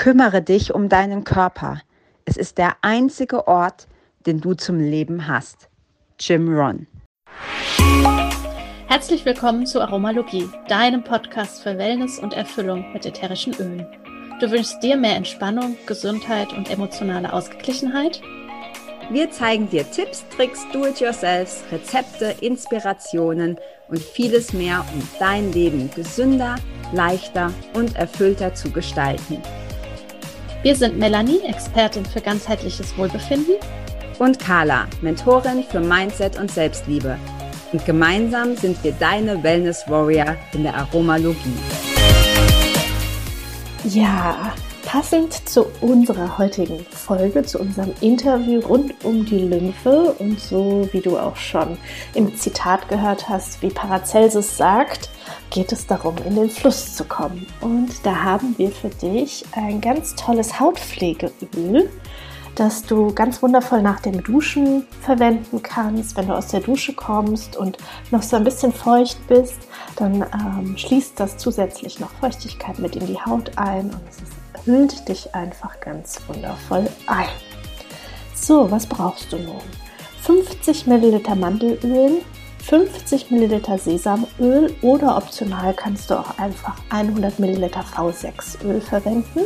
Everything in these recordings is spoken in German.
Kümmere dich um deinen Körper. Es ist der einzige Ort, den du zum Leben hast. Jim Ron. Herzlich willkommen zu Aromalogie, deinem Podcast für Wellness und Erfüllung mit ätherischen Ölen. Du wünschst dir mehr Entspannung, Gesundheit und emotionale Ausgeglichenheit? Wir zeigen dir Tipps, Tricks, Do-it-yourselfs, Rezepte, Inspirationen und vieles mehr, um dein Leben gesünder, leichter und erfüllter zu gestalten. Wir sind Melanie, Expertin für ganzheitliches Wohlbefinden. Und Carla, Mentorin für Mindset und Selbstliebe. Und gemeinsam sind wir deine Wellness Warrior in der Aromalogie. Ja, passend zu unserer heutigen Folge, zu unserem Interview rund um die Lymphe und so wie du auch schon im Zitat gehört hast, wie Paracelsus sagt, geht es darum, in den Fluss zu kommen. Und da haben wir für dich ein ganz tolles Hautpflegeöl, das du ganz wundervoll nach dem Duschen verwenden kannst. Wenn du aus der Dusche kommst und noch so ein bisschen feucht bist, dann ähm, schließt das zusätzlich noch Feuchtigkeit mit in die Haut ein und es ist, hüllt dich einfach ganz wundervoll ein. So, was brauchst du nun? 50 Milliliter Mandelöl, 50 ml Sesamöl oder optional kannst du auch einfach 100 ml V6 Öl verwenden,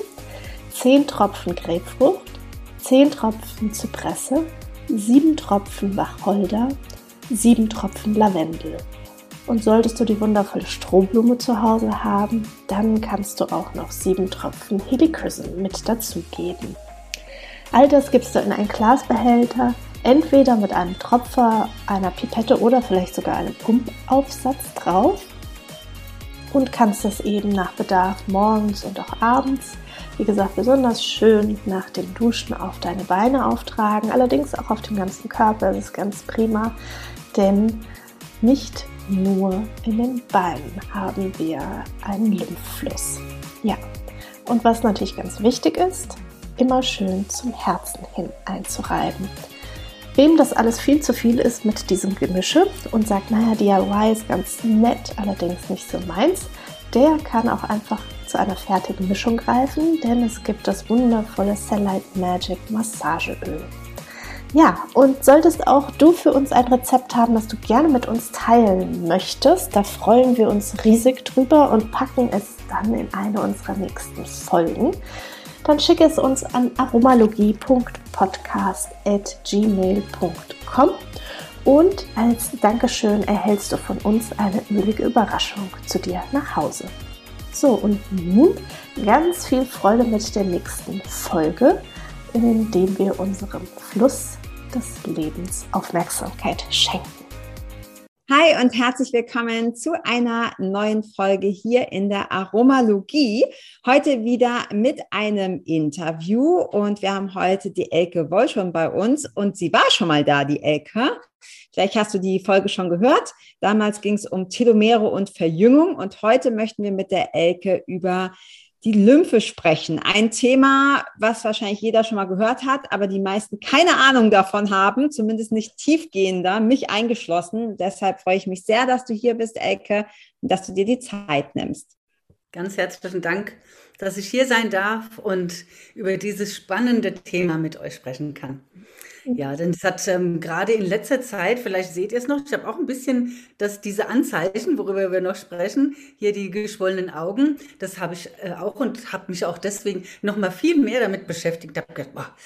10 Tropfen Grapefrucht, 10 Tropfen Zypresse, 7 Tropfen Wacholder, 7 Tropfen Lavendel. Und solltest du die wundervolle Strohblume zu Hause haben, dann kannst du auch noch 7 Tropfen Helichrysum mit dazugeben. All das gibst du in einen Glasbehälter, entweder mit einem Tropfer, einer Pipette oder vielleicht sogar einem Pumpaufsatz drauf und kannst das eben nach Bedarf morgens und auch abends, wie gesagt, besonders schön nach dem Duschen auf deine Beine auftragen, allerdings auch auf den ganzen Körper, das ist ganz prima, denn nicht nur in den Beinen haben wir einen Lymphfluss. Ja, und was natürlich ganz wichtig ist, immer schön zum Herzen hin einzureiben. Wem das alles viel zu viel ist mit diesem Gemische und sagt, naja, DIY ist ganz nett, allerdings nicht so meins, der kann auch einfach zu einer fertigen Mischung greifen, denn es gibt das wundervolle Cellite Magic Massageöl. Ja, und solltest auch du für uns ein Rezept haben, das du gerne mit uns teilen möchtest, da freuen wir uns riesig drüber und packen es dann in eine unserer nächsten Folgen dann schicke es uns an aromalogie.podcast.gmail.com und als Dankeschön erhältst du von uns eine ölige Überraschung zu dir nach Hause. So, und nun ganz viel Freude mit der nächsten Folge, in dem wir unserem Fluss des Lebens Aufmerksamkeit schenken. Hi und herzlich willkommen zu einer neuen Folge hier in der Aromalogie. Heute wieder mit einem Interview und wir haben heute die Elke Woll schon bei uns und sie war schon mal da, die Elke. Vielleicht hast du die Folge schon gehört. Damals ging es um Telomere und Verjüngung und heute möchten wir mit der Elke über die Lymphe sprechen. Ein Thema, was wahrscheinlich jeder schon mal gehört hat, aber die meisten keine Ahnung davon haben, zumindest nicht tiefgehender, mich eingeschlossen. Deshalb freue ich mich sehr, dass du hier bist, Elke, und dass du dir die Zeit nimmst. Ganz herzlichen Dank, dass ich hier sein darf und über dieses spannende Thema mit euch sprechen kann. Ja, denn es hat ähm, gerade in letzter Zeit, vielleicht seht ihr es noch, ich habe auch ein bisschen dass diese Anzeichen, worüber wir noch sprechen, hier die geschwollenen Augen, das habe ich äh, auch und habe mich auch deswegen noch mal viel mehr damit beschäftigt. Hab gedacht, boah,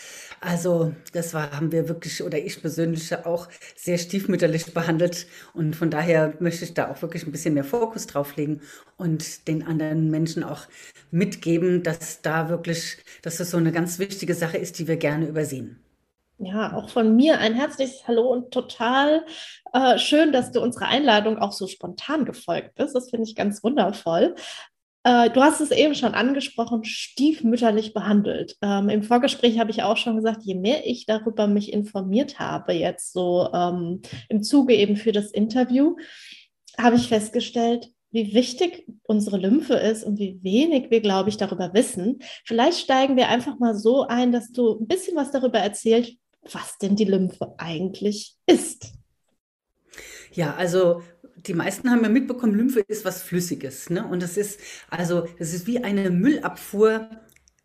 also das war, haben wir wirklich oder ich persönlich auch sehr stiefmütterlich behandelt und von daher möchte ich da auch wirklich ein bisschen mehr Fokus drauf legen und den anderen Menschen auch mitgeben, dass da wirklich, dass das so eine ganz wichtige Sache ist, die wir gerne übersehen. Ja, auch von mir ein herzliches Hallo und total äh, schön, dass du unserer Einladung auch so spontan gefolgt bist. Das finde ich ganz wundervoll. Äh, du hast es eben schon angesprochen, stiefmütterlich behandelt. Ähm, Im Vorgespräch habe ich auch schon gesagt, je mehr ich darüber mich informiert habe, jetzt so ähm, im Zuge eben für das Interview, habe ich festgestellt, wie wichtig unsere Lymphe ist und wie wenig wir, glaube ich, darüber wissen. Vielleicht steigen wir einfach mal so ein, dass du ein bisschen was darüber erzählst, was denn die Lymphe eigentlich ist. Ja, also die meisten haben ja mitbekommen, Lymphe ist was Flüssiges. Ne? Und das ist also, das ist wie eine Müllabfuhr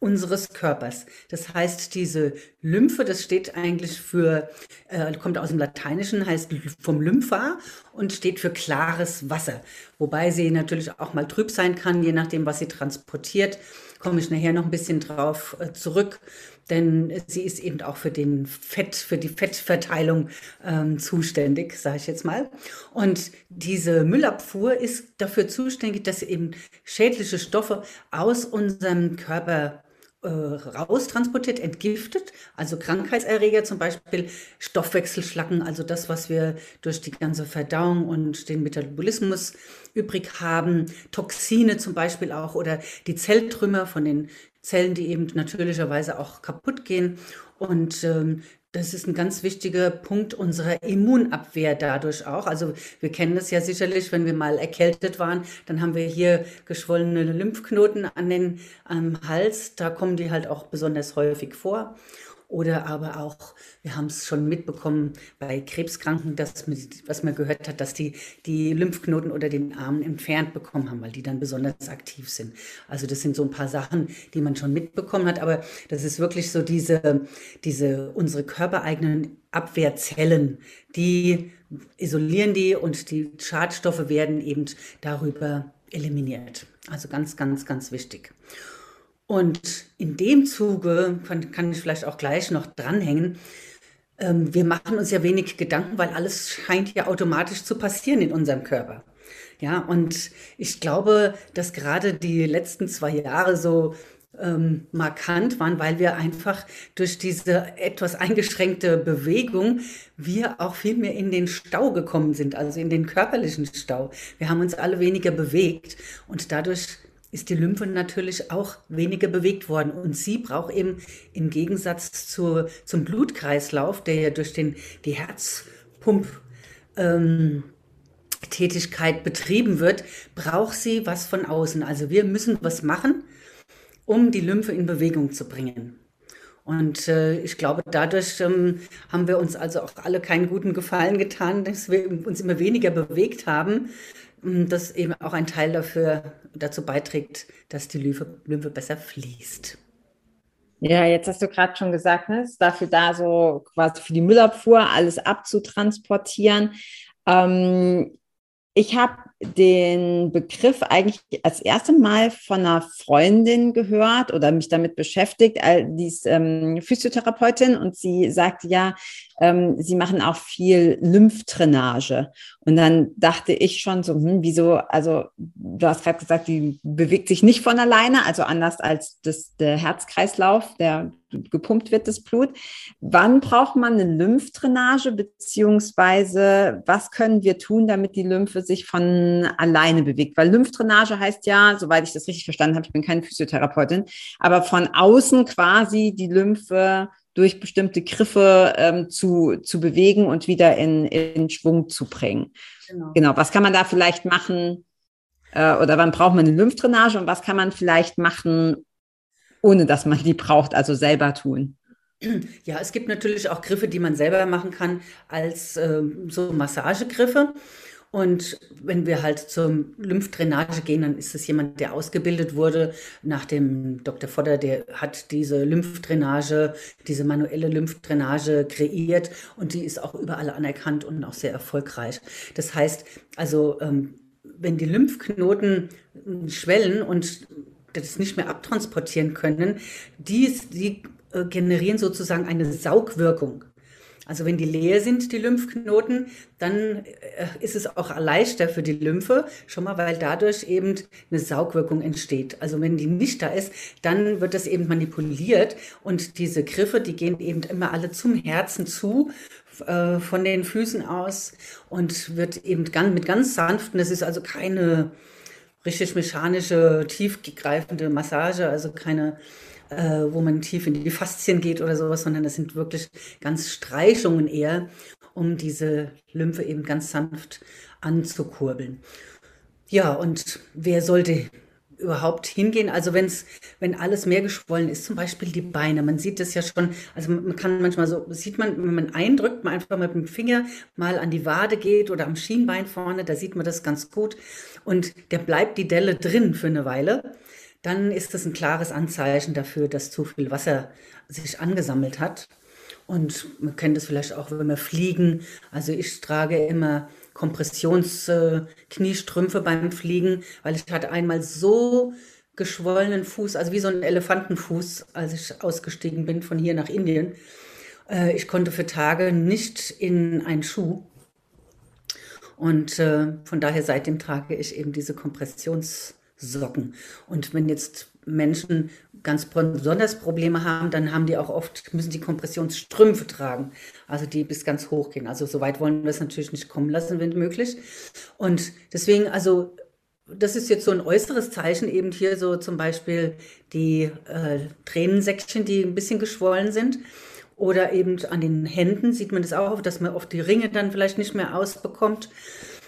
unseres Körpers. Das heißt, diese Lymphe, das steht eigentlich für, äh, kommt aus dem Lateinischen, heißt vom Lympha und steht für klares Wasser. Wobei sie natürlich auch mal trüb sein kann, je nachdem, was sie transportiert. Komme ich nachher noch ein bisschen drauf äh, zurück denn sie ist eben auch für den Fett, für die Fettverteilung ähm, zuständig, sage ich jetzt mal. Und diese Müllabfuhr ist dafür zuständig, dass eben schädliche Stoffe aus unserem Körper äh, raustransportiert, entgiftet, also Krankheitserreger zum Beispiel, Stoffwechselschlacken, also das, was wir durch die ganze Verdauung und den Metabolismus übrig haben, Toxine zum Beispiel auch oder die Zelltrümmer von den Zellen, die eben natürlicherweise auch kaputt gehen. Und ähm, das ist ein ganz wichtiger Punkt unserer Immunabwehr dadurch auch. Also wir kennen das ja sicherlich, wenn wir mal erkältet waren, dann haben wir hier geschwollene Lymphknoten an den am Hals. Da kommen die halt auch besonders häufig vor. Oder aber auch, wir haben es schon mitbekommen bei Krebskranken, dass, was man gehört hat, dass die die Lymphknoten oder den Arm entfernt bekommen haben, weil die dann besonders aktiv sind. Also das sind so ein paar Sachen, die man schon mitbekommen hat. Aber das ist wirklich so diese, diese unsere körpereigenen Abwehrzellen, die isolieren die und die Schadstoffe werden eben darüber eliminiert. Also ganz, ganz, ganz wichtig. Und in dem Zuge kann, kann ich vielleicht auch gleich noch dranhängen. Ähm, wir machen uns ja wenig Gedanken, weil alles scheint ja automatisch zu passieren in unserem Körper. Ja, und ich glaube, dass gerade die letzten zwei Jahre so ähm, markant waren, weil wir einfach durch diese etwas eingeschränkte Bewegung wir auch viel mehr in den Stau gekommen sind, also in den körperlichen Stau. Wir haben uns alle weniger bewegt und dadurch ist die Lymphe natürlich auch weniger bewegt worden. Und sie braucht eben im Gegensatz zu, zum Blutkreislauf, der ja durch den, die Herzpump ähm, betrieben wird, braucht sie was von außen. Also wir müssen was machen, um die Lymphe in Bewegung zu bringen. Und äh, ich glaube, dadurch ähm, haben wir uns also auch alle keinen guten Gefallen getan, dass wir uns immer weniger bewegt haben, das eben auch ein Teil dafür, dazu beiträgt, dass die Lymphe, Lymphe besser fließt. Ja, jetzt hast du gerade schon gesagt, ne, ist dafür da, so quasi für die Müllabfuhr alles abzutransportieren. Ähm, ich habe den Begriff eigentlich als erste Mal von einer Freundin gehört oder mich damit beschäftigt. Die ist ähm, Physiotherapeutin und sie sagt ja, ähm, sie machen auch viel Lymphdrainage. Und dann dachte ich schon so, hm, wieso, also du hast gerade gesagt, die bewegt sich nicht von alleine, also anders als das, der Herzkreislauf, der gepumpt wird, das Blut. Wann braucht man eine Lymphdrainage, beziehungsweise was können wir tun, damit die Lymphe sich von alleine bewegt? Weil Lymphdrainage heißt ja, soweit ich das richtig verstanden habe, ich bin keine Physiotherapeutin, aber von außen quasi die Lymphe durch bestimmte Griffe ähm, zu, zu bewegen und wieder in, in Schwung zu bringen. Genau. genau. Was kann man da vielleicht machen? Äh, oder wann braucht man eine Lymphdrainage und was kann man vielleicht machen, ohne dass man die braucht, also selber tun? Ja, es gibt natürlich auch Griffe, die man selber machen kann als äh, so Massagegriffe. Und wenn wir halt zur Lymphdrainage gehen, dann ist es jemand, der ausgebildet wurde nach dem Dr. Vodder, der hat diese Lymphdrainage, diese manuelle Lymphdrainage kreiert und die ist auch überall anerkannt und auch sehr erfolgreich. Das heißt, also ähm, wenn die Lymphknoten schwellen und das nicht mehr abtransportieren können, die, die äh, generieren sozusagen eine Saugwirkung. Also wenn die leer sind, die Lymphknoten, dann äh, ist es auch leichter für die Lymphe, schon mal, weil dadurch eben eine Saugwirkung entsteht. Also wenn die nicht da ist, dann wird das eben manipuliert und diese Griffe, die gehen eben immer alle zum Herzen zu, äh, von den Füßen aus und wird eben ganz, mit ganz sanften, das ist also keine richtig mechanische, tiefgreifende Massage, also keine äh, wo man tief in die Faszien geht oder sowas, sondern das sind wirklich ganz Streichungen eher, um diese Lymphe eben ganz sanft anzukurbeln. Ja, und wer sollte überhaupt hingehen? Also wenn's, wenn alles mehr geschwollen ist, zum Beispiel die Beine, man sieht das ja schon, also man kann manchmal so, sieht man, wenn man eindrückt, man einfach mit dem Finger mal an die Wade geht oder am Schienbein vorne, da sieht man das ganz gut und der bleibt die Delle drin für eine Weile dann ist das ein klares Anzeichen dafür, dass zu viel Wasser sich angesammelt hat. Und man kennt das vielleicht auch, wenn wir fliegen. Also ich trage immer Kompressionskniestrümpfe beim Fliegen, weil ich hatte einmal so geschwollenen Fuß, also wie so ein Elefantenfuß, als ich ausgestiegen bin von hier nach Indien. Äh, ich konnte für Tage nicht in einen Schuh. Und äh, von daher seitdem trage ich eben diese Kompressionssocken. Und wenn jetzt Menschen ganz besonders Probleme haben, dann haben die auch oft, müssen die Kompressionsstrümpfe tragen, also die bis ganz hoch gehen. Also so weit wollen wir es natürlich nicht kommen lassen, wenn möglich. Und deswegen, also das ist jetzt so ein äußeres Zeichen, eben hier so zum Beispiel die äh, Tränensäckchen, die ein bisschen geschwollen sind. Oder eben an den Händen sieht man das auch, dass man oft die Ringe dann vielleicht nicht mehr ausbekommt.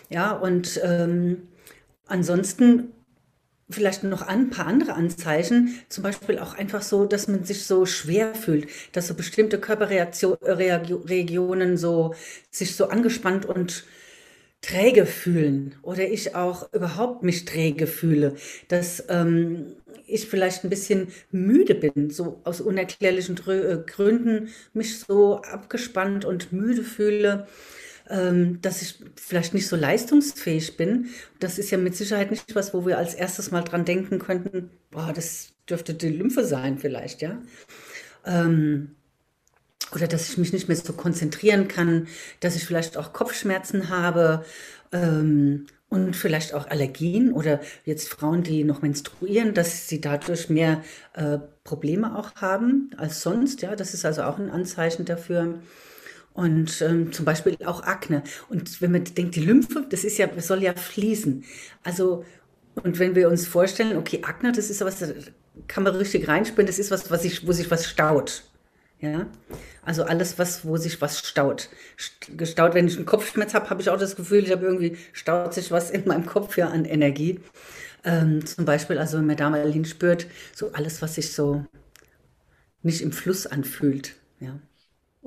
Ja, und ähm, ansonsten vielleicht noch ein paar andere Anzeichen, zum Beispiel auch einfach so, dass man sich so schwer fühlt, dass so bestimmte Körperregionen so sich so angespannt und träge fühlen. Oder ich auch überhaupt mich träge fühle, dass ähm, ich vielleicht ein bisschen müde bin, so aus unerklärlichen äh, Gründen mich so abgespannt und müde fühle ähm, dass ich vielleicht nicht so leistungsfähig bin. Das ist ja mit Sicherheit nicht was, wo wir als erstes mal dran denken könnten, boah, das dürfte die Lymphe sein vielleicht, ja. Ähm, oder dass ich mich nicht mehr so konzentrieren kann, dass ich vielleicht auch Kopfschmerzen habe ähm, und vielleicht auch Allergien oder jetzt Frauen, die noch menstruieren, dass sie dadurch mehr äh, Probleme auch haben als sonst. Ja, das ist also auch ein Anzeichen dafür und ähm, zum Beispiel auch Akne. Und wenn man denkt, die Lymphe, das ist ja, soll ja fließen. Also, und wenn wir uns vorstellen, okay, Akne, das ist was, da kann man richtig reinspüren, das ist was, was sich, wo sich was staut. Ja, also alles, was, wo sich was staut. Gestaut, wenn ich einen Kopfschmerz habe, habe ich auch das Gefühl, ich habe irgendwie, staut sich was in meinem Kopf ja an Energie. Ähm, zum Beispiel, also wenn man da mal hinspürt, so alles, was sich so nicht im Fluss anfühlt. Ja.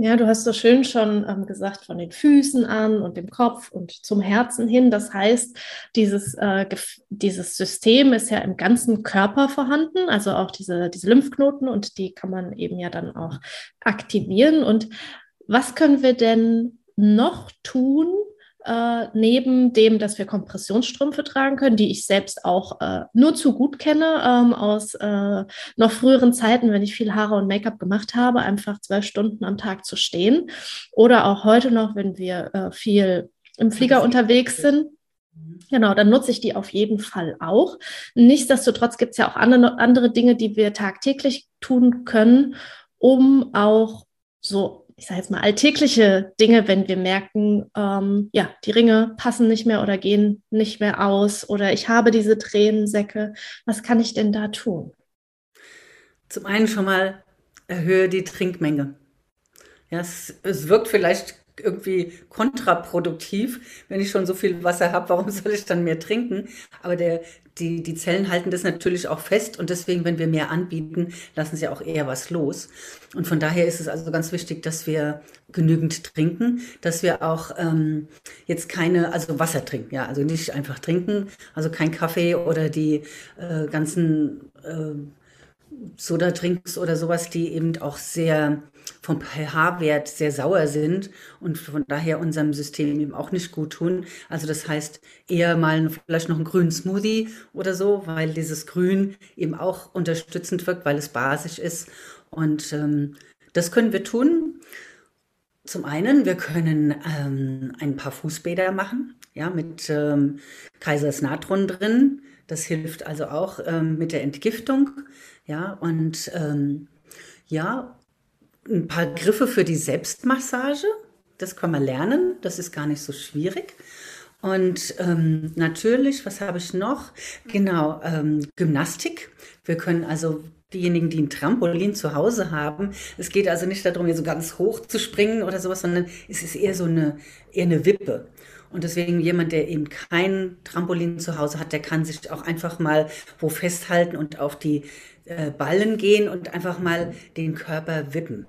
Ja, du hast so schön schon ähm, gesagt, von den Füßen an und dem Kopf und zum Herzen hin. Das heißt, dieses, äh, dieses System ist ja im ganzen Körper vorhanden, also auch diese, diese Lymphknoten und die kann man eben ja dann auch aktivieren. Und was können wir denn noch tun, äh, neben dem, dass wir Kompressionsstrümpfe tragen können, die ich selbst auch äh, nur zu gut kenne ähm, aus äh, noch früheren Zeiten, wenn ich viel Haare und Make-up gemacht habe, einfach zwölf Stunden am Tag zu stehen. Oder auch heute noch, wenn wir äh, viel im Flieger unterwegs sind. Genau, dann nutze ich die auf jeden Fall auch. Nichtsdestotrotz gibt es ja auch andere, andere Dinge, die wir tagtäglich tun können, um auch so ich sage jetzt mal, alltägliche Dinge, wenn wir merken, ähm, ja, die Ringe passen nicht mehr oder gehen nicht mehr aus oder ich habe diese Tränensäcke. Was kann ich denn da tun? Zum einen schon mal erhöhe die Trinkmenge. Ja, es, es wirkt vielleicht irgendwie kontraproduktiv, wenn ich schon so viel Wasser habe, warum soll ich dann mehr trinken? Aber der, die, die Zellen halten das natürlich auch fest und deswegen, wenn wir mehr anbieten, lassen sie auch eher was los. Und von daher ist es also ganz wichtig, dass wir genügend trinken, dass wir auch ähm, jetzt keine, also Wasser trinken, ja, also nicht einfach trinken, also kein Kaffee oder die äh, ganzen äh, Soda-Drinks oder sowas, die eben auch sehr vom pH-Wert sehr sauer sind und von daher unserem System eben auch nicht gut tun. Also das heißt eher mal vielleicht noch einen grünen Smoothie oder so, weil dieses Grün eben auch unterstützend wirkt, weil es basisch ist. Und ähm, das können wir tun. Zum einen, wir können ähm, ein paar Fußbäder machen, ja, mit ähm, Kaisersnatron drin. Das hilft also auch ähm, mit der Entgiftung, ja, und ähm, ja, ein paar Griffe für die Selbstmassage. Das kann man lernen, das ist gar nicht so schwierig. Und ähm, natürlich, was habe ich noch? Genau, ähm, Gymnastik. Wir können also diejenigen, die ein Trampolin zu Hause haben, es geht also nicht darum, hier so ganz hoch zu springen oder sowas, sondern es ist eher so eine, eher eine Wippe. Und deswegen jemand, der eben kein Trampolin zu Hause hat, der kann sich auch einfach mal wo festhalten und auf die äh, Ballen gehen und einfach mal den Körper wippen.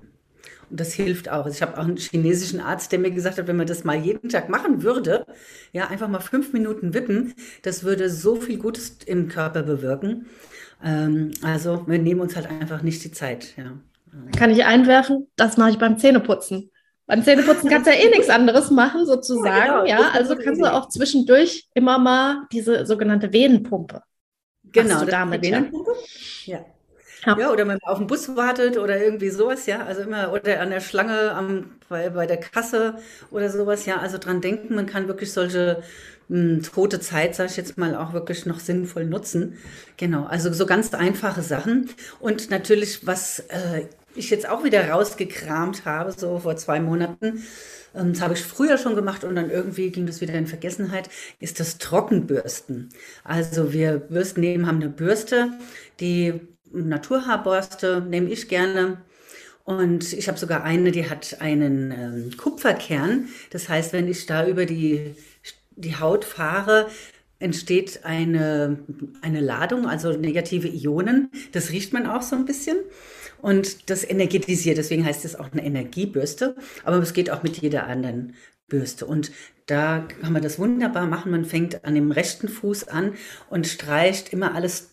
Und das hilft auch. Also ich habe auch einen chinesischen Arzt, der mir gesagt hat, wenn man das mal jeden Tag machen würde, ja, einfach mal fünf Minuten wippen, das würde so viel Gutes im Körper bewirken. Ähm, also wir nehmen uns halt einfach nicht die Zeit. Ja. Kann ich einwerfen? Das mache ich beim Zähneputzen. Beim Zähneputzen kannst du ja eh nichts anderes machen, sozusagen. Ja, genau. ja also kannst du auch zwischendurch immer mal diese sogenannte Venenpumpe. Genau, damit, Venenpumpe. Ja. Ja. Ja. oder wenn man auf den Bus wartet oder irgendwie sowas, ja. Also immer, oder an der Schlange am, bei, bei der Kasse oder sowas, ja. Also dran denken, man kann wirklich solche mh, hm, tote Zeit, sage ich jetzt mal, auch wirklich noch sinnvoll nutzen. Genau, also so ganz einfache Sachen. Und natürlich, was äh, ich jetzt auch wieder rausgekramt habe, so vor zwei Monaten, ähm, das habe ich früher schon gemacht und dann irgendwie ging das wieder in Vergessenheit, ist das Trockenbürsten. Also wir Bürsten nehmen, haben eine Bürste, die Naturhaarbürste nehme ich gerne. Und ich habe sogar eine, die hat einen ähm, Kupferkern. Das heißt, wenn ich da über die, die Haut fahre, entsteht eine, eine Ladung, also negative Ionen. Das riecht man auch so ein bisschen. Und das energetisiert, deswegen heißt es auch eine Energiebürste. Aber es geht auch mit jeder anderen Bürste. Und da kann man das wunderbar machen. Man fängt an dem rechten Fuß an und streicht immer alles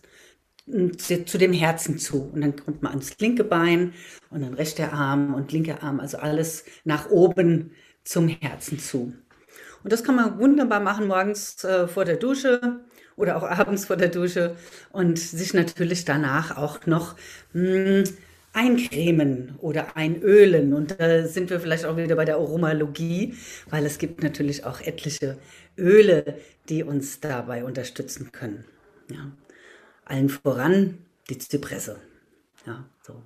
zu dem Herzen zu. Und dann kommt man ans linke Bein und dann rechter Arm und linker Arm, also alles nach oben zum Herzen zu. Und das kann man wunderbar machen morgens äh, vor der Dusche oder auch abends vor der Dusche und sich natürlich danach auch noch mh, hm, eincremen oder einölen. Und da sind wir vielleicht auch wieder bei der Aromalogie, weil es gibt natürlich auch etliche Öle, die uns dabei unterstützen können. Ja allen voran die Zypresse. Ja, so.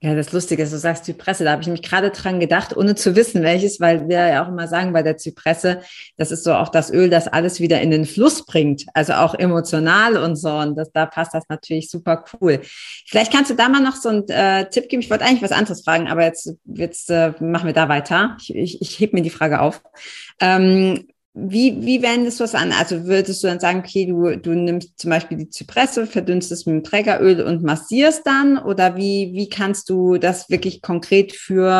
Ja, das Lustige ist, du sagst Zypresse, da habe ich mich gerade dran gedacht, ohne zu wissen, welches, weil wir ja auch immer sagen bei der Zypresse, das ist so auch das Öl, das alles wieder in den Fluss bringt, also auch emotional und so. Und das, da passt das natürlich super cool. Vielleicht kannst du da mal noch so einen äh, Tipp geben. Ich wollte eigentlich was anderes fragen, aber jetzt, jetzt äh, machen wir da weiter. Ich, ich, ich heb mir die Frage auf. Ähm, wie, wie wendest du das an? Also würdest du dann sagen, okay, du, du nimmst zum Beispiel die Zypresse, verdünnst mit dem Trägeröl und massierst dann? Oder wie, wie kannst du das wirklich konkret für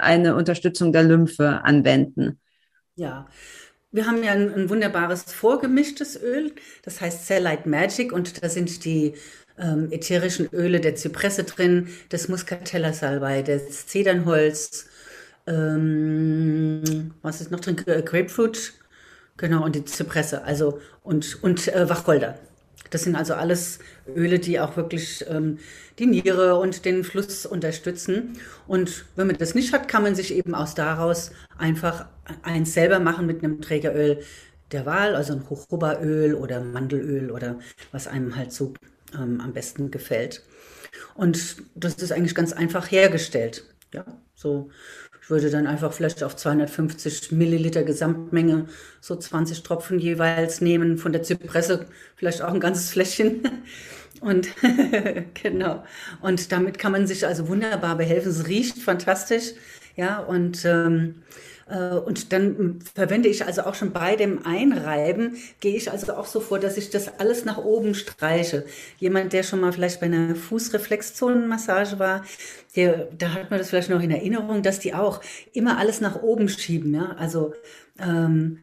eine Unterstützung der Lymphe anwenden? Ja, wir haben ja ein, ein wunderbares vorgemischtes Öl, das heißt Cellite Magic und da sind die ähm, ätherischen Öle der Zypresse drin, des Muscatella Salbei, des Zedernholz, ähm, was ist noch drin? Grapefruit, Genau, und die Zypresse, also und, und äh, Wacholder. Das sind also alles Öle, die auch wirklich ähm, die Niere und den Fluss unterstützen. Und wenn man das nicht hat, kann man sich eben aus daraus einfach eins selber machen mit einem Trägeröl der Wahl, also ein Jojobaöl oder Mandelöl oder was einem halt so ähm, am besten gefällt. Und das ist eigentlich ganz einfach hergestellt. Ja, so ich würde dann einfach vielleicht auf 250 Milliliter Gesamtmenge so 20 Tropfen jeweils nehmen. Von der Zypresse vielleicht auch ein ganzes Fläschchen. Und genau. Und damit kann man sich also wunderbar behelfen. Es riecht fantastisch. Ja, und ähm, äh, und dann verwende ich also auch schon bei dem Einreiben, gehe ich also auch so vor, dass ich das alles nach oben streiche. Jemand, der schon mal vielleicht bei einer Fußreflexzonenmassage war, der, da hat man das vielleicht noch in Erinnerung, dass die auch immer alles nach oben schieben. Ja? Also, ähm,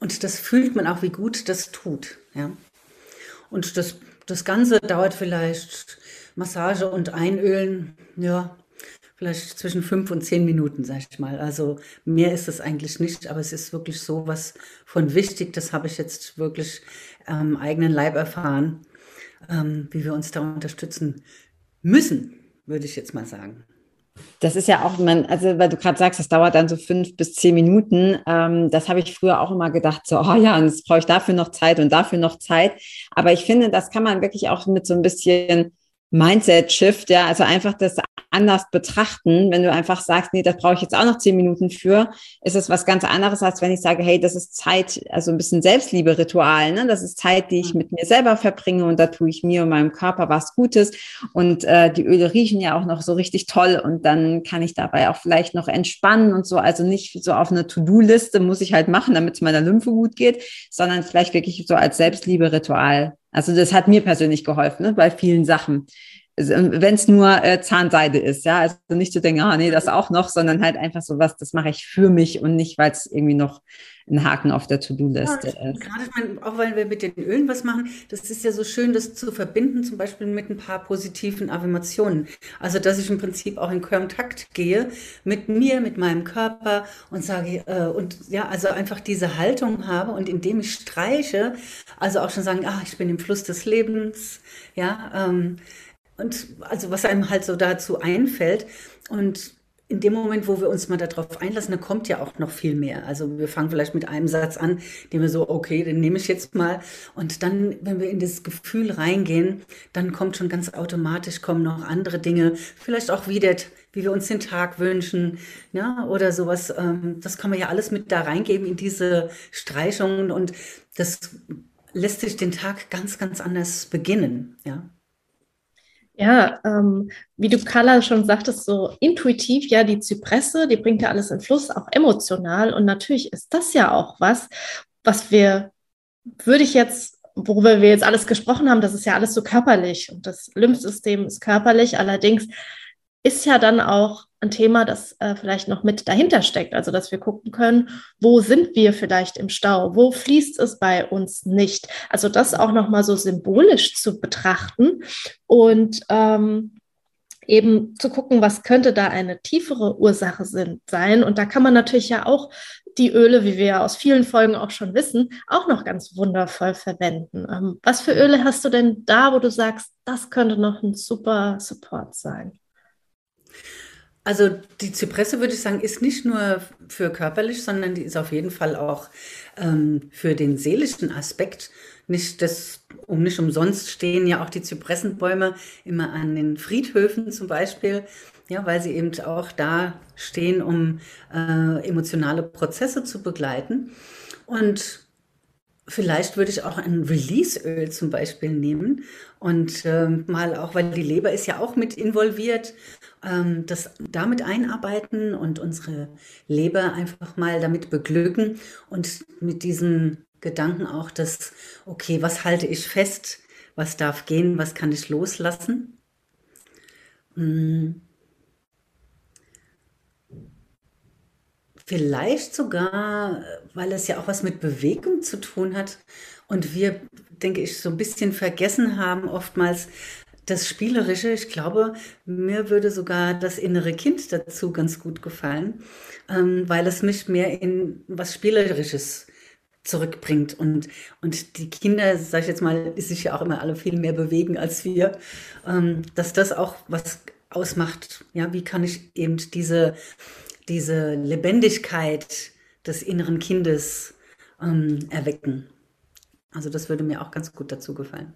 und das fühlt man auch, wie gut das tut. Ja? Und das, das Ganze dauert vielleicht Massage und Einölen, ja, vielleicht zwischen fünf und zehn Minuten, sag ich mal. Also mehr ist es eigentlich nicht, aber es ist wirklich so was von wichtig. Das habe ich jetzt wirklich am ähm, eigenen Leib erfahren, ähm, wie wir uns da unterstützen müssen, würde ich jetzt mal sagen. Das ist ja auch, man, also weil du gerade sagst, das dauert dann so fünf bis zehn Minuten. Ähm, das habe ich früher auch immer gedacht, so, oh ja, und jetzt brauche ich dafür noch Zeit und dafür noch Zeit. Aber ich finde, das kann man wirklich auch mit so ein bisschen Mindset-Shift, ja, also einfach das anders betrachten. Wenn du einfach sagst, nee, das brauche ich jetzt auch noch zehn Minuten für, ist es was ganz anderes, als wenn ich sage, hey, das ist Zeit, also ein bisschen Selbstliebe-Ritual, ne? Das ist Zeit, die ich mit mir selber verbringe und da tue ich mir und meinem Körper was Gutes. Und äh, die Öle riechen ja auch noch so richtig toll und dann kann ich dabei auch vielleicht noch entspannen und so. Also nicht so auf eine To-Do-Liste muss ich halt machen, damit es meiner Lymphe gut geht, sondern vielleicht wirklich so als Selbstliebe-Ritual also das hat mir persönlich geholfen, ne, bei vielen Sachen. wenn es nur äh, Zahnseide ist, ja, also nicht zu denken, ah nee, das auch noch, sondern halt einfach so was, das mache ich für mich und nicht, weil es irgendwie noch ein Haken auf der To-Do-Liste ja, ist. Gerade, ich meine, auch weil wir mit den Ölen was machen, das ist ja so schön, das zu verbinden, zum Beispiel mit ein paar positiven Affirmationen. Also, dass ich im Prinzip auch in Kontakt gehe mit mir, mit meinem Körper und sage, äh, und ja, also einfach diese Haltung habe und indem ich streiche, also auch schon sagen, ah, ich bin im Fluss des Lebens, ja, ähm, und also was einem halt so dazu einfällt. Und in dem Moment, wo wir uns mal darauf einlassen, da kommt ja auch noch viel mehr. Also wir fangen vielleicht mit einem Satz an, den wir so, okay, den nehme ich jetzt mal. Und dann, wenn wir in das Gefühl reingehen, dann kommt schon ganz automatisch, kommen noch andere Dinge, vielleicht auch wieder, wie wir uns den Tag wünschen, ja, oder sowas. Ähm, das kann man ja alles mit da reingeben in diese Streichungen und das lässt sich den Tag ganz, ganz anders beginnen, ja. Ja, ähm, wie du Carla schon sagtest, so intuitiv, ja, die Zypresse, die bringt ja alles in Fluss, auch emotional. Und natürlich ist das ja auch was, was wir, würde ich jetzt, worüber wir jetzt alles gesprochen haben, das ist ja alles so körperlich und das Lymphsystem ist körperlich. Allerdings ist ja dann auch ein Thema, das äh, vielleicht noch mit dahinter steckt. Also, dass wir gucken können, wo sind wir vielleicht im Stau? Wo fließt es bei uns nicht? Also, das auch nochmal so symbolisch zu betrachten und ähm, eben zu gucken, was könnte da eine tiefere Ursache sind, sein. Und da kann man natürlich ja auch die Öle, wie wir ja aus vielen Folgen auch schon wissen, auch noch ganz wundervoll verwenden. Ähm, was für Öle hast du denn da, wo du sagst, das könnte noch ein super Support sein? Also die Zypresse, würde ich sagen, ist nicht nur für körperlich, sondern die ist auf jeden Fall auch ähm, für den seelischen Aspekt. Nicht das, um nicht umsonst stehen ja auch die Zypressenbäume immer an den Friedhöfen zum Beispiel, ja, weil sie eben auch da stehen, um äh, emotionale Prozesse zu begleiten. Und Vielleicht würde ich auch ein Releaseöl zum Beispiel nehmen und ähm, mal auch, weil die Leber ist ja auch mit involviert, ähm, das damit einarbeiten und unsere Leber einfach mal damit beglücken und mit diesem Gedanken auch, dass, okay, was halte ich fest, was darf gehen, was kann ich loslassen. Hm. Vielleicht sogar, weil es ja auch was mit Bewegung zu tun hat und wir, denke ich, so ein bisschen vergessen haben oftmals das Spielerische. Ich glaube, mir würde sogar das innere Kind dazu ganz gut gefallen, ähm, weil es mich mehr in was Spielerisches zurückbringt und, und die Kinder, sag ich jetzt mal, die sich ja auch immer alle viel mehr bewegen als wir, ähm, dass das auch was ausmacht. Ja, wie kann ich eben diese diese Lebendigkeit des inneren Kindes ähm, erwecken. Also das würde mir auch ganz gut dazu gefallen.